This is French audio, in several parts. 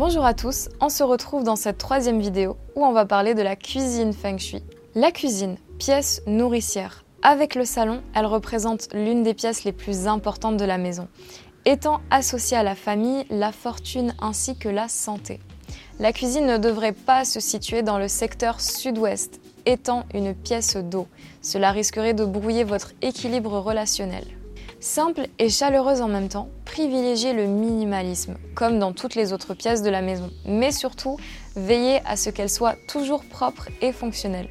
Bonjour à tous, on se retrouve dans cette troisième vidéo où on va parler de la cuisine feng shui. La cuisine, pièce nourricière. Avec le salon, elle représente l'une des pièces les plus importantes de la maison, étant associée à la famille, la fortune ainsi que la santé. La cuisine ne devrait pas se situer dans le secteur sud-ouest, étant une pièce d'eau. Cela risquerait de brouiller votre équilibre relationnel. Simple et chaleureuse en même temps, privilégiez le minimalisme, comme dans toutes les autres pièces de la maison, mais surtout, veillez à ce qu'elle soit toujours propre et fonctionnelle.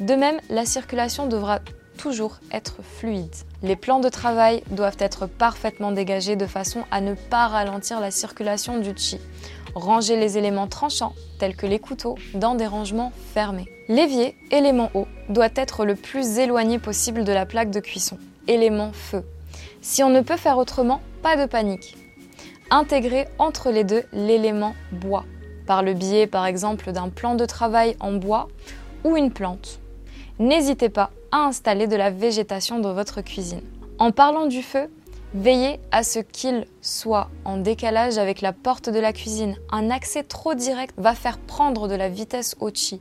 De même, la circulation devra toujours être fluide. Les plans de travail doivent être parfaitement dégagés de façon à ne pas ralentir la circulation du chi. Rangez les éléments tranchants, tels que les couteaux, dans des rangements fermés. L'évier, élément eau, doit être le plus éloigné possible de la plaque de cuisson. Élément feu, si on ne peut faire autrement, pas de panique. Intégrez entre les deux l'élément bois, par le biais par exemple d'un plan de travail en bois ou une plante. N'hésitez pas à installer de la végétation dans votre cuisine. En parlant du feu, veillez à ce qu'il soit en décalage avec la porte de la cuisine. Un accès trop direct va faire prendre de la vitesse au chi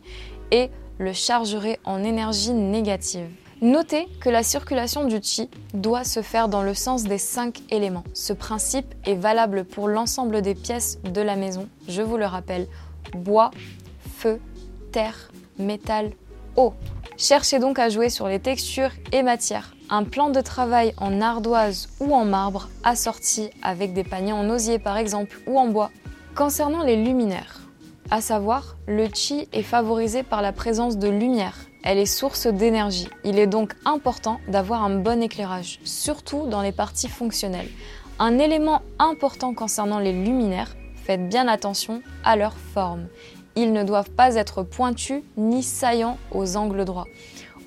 et le chargerait en énergie négative. Notez que la circulation du chi doit se faire dans le sens des cinq éléments. Ce principe est valable pour l'ensemble des pièces de la maison. Je vous le rappelle, bois, feu, terre, métal, eau. Cherchez donc à jouer sur les textures et matières. Un plan de travail en ardoise ou en marbre assorti avec des paniers en osier par exemple ou en bois. Concernant les luminaires, à savoir, le chi est favorisé par la présence de lumière elle est source d'énergie. Il est donc important d'avoir un bon éclairage, surtout dans les parties fonctionnelles. Un élément important concernant les luminaires, faites bien attention à leur forme. Ils ne doivent pas être pointus ni saillants aux angles droits,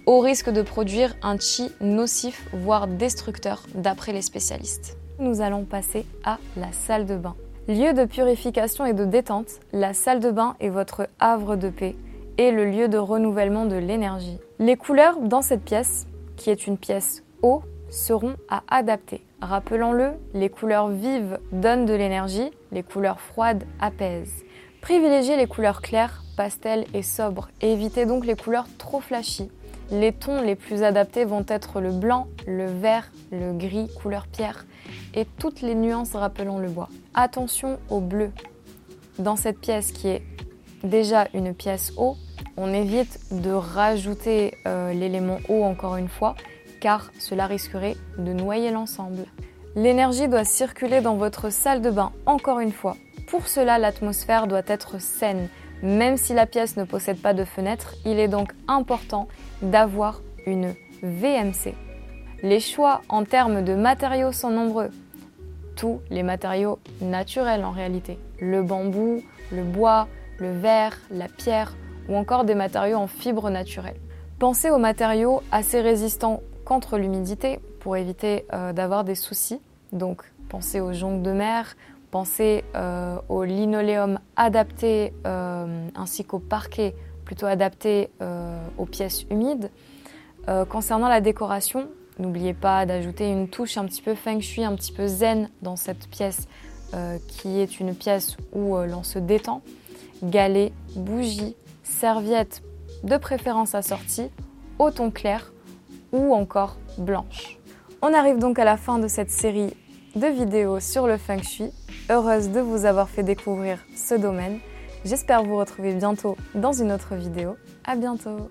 au risque de produire un chi nocif, voire destructeur, d'après les spécialistes. Nous allons passer à la salle de bain. Lieu de purification et de détente, la salle de bain est votre havre de paix le lieu de renouvellement de l'énergie. Les couleurs dans cette pièce, qui est une pièce eau, seront à adapter. Rappelons-le, les couleurs vives donnent de l'énergie, les couleurs froides apaisent. Privilégiez les couleurs claires, pastel et sobres, et évitez donc les couleurs trop flashy. Les tons les plus adaptés vont être le blanc, le vert, le gris, couleur pierre, et toutes les nuances rappelant le bois. Attention au bleu. Dans cette pièce qui est déjà une pièce eau, on évite de rajouter euh, l'élément eau encore une fois, car cela risquerait de noyer l'ensemble. L'énergie doit circuler dans votre salle de bain encore une fois. Pour cela, l'atmosphère doit être saine. Même si la pièce ne possède pas de fenêtre, il est donc important d'avoir une VMC. Les choix en termes de matériaux sont nombreux. Tous les matériaux naturels en réalité. Le bambou, le bois, le verre, la pierre ou encore des matériaux en fibres naturelles. Pensez aux matériaux assez résistants contre l'humidité pour éviter euh, d'avoir des soucis. Donc pensez aux joncs de mer, pensez euh, au linoléum adapté euh, ainsi qu'au parquet plutôt adapté aux pièces humides. concernant la décoration, n'oubliez pas d'ajouter une touche un petit peu feng shui, un petit peu zen dans cette pièce qui est une pièce où l'on se détend. Galets, bougies, serviette de préférence assortie au ton clair ou encore blanche. On arrive donc à la fin de cette série de vidéos sur le feng shui. Heureuse de vous avoir fait découvrir ce domaine. J'espère vous retrouver bientôt dans une autre vidéo. À bientôt.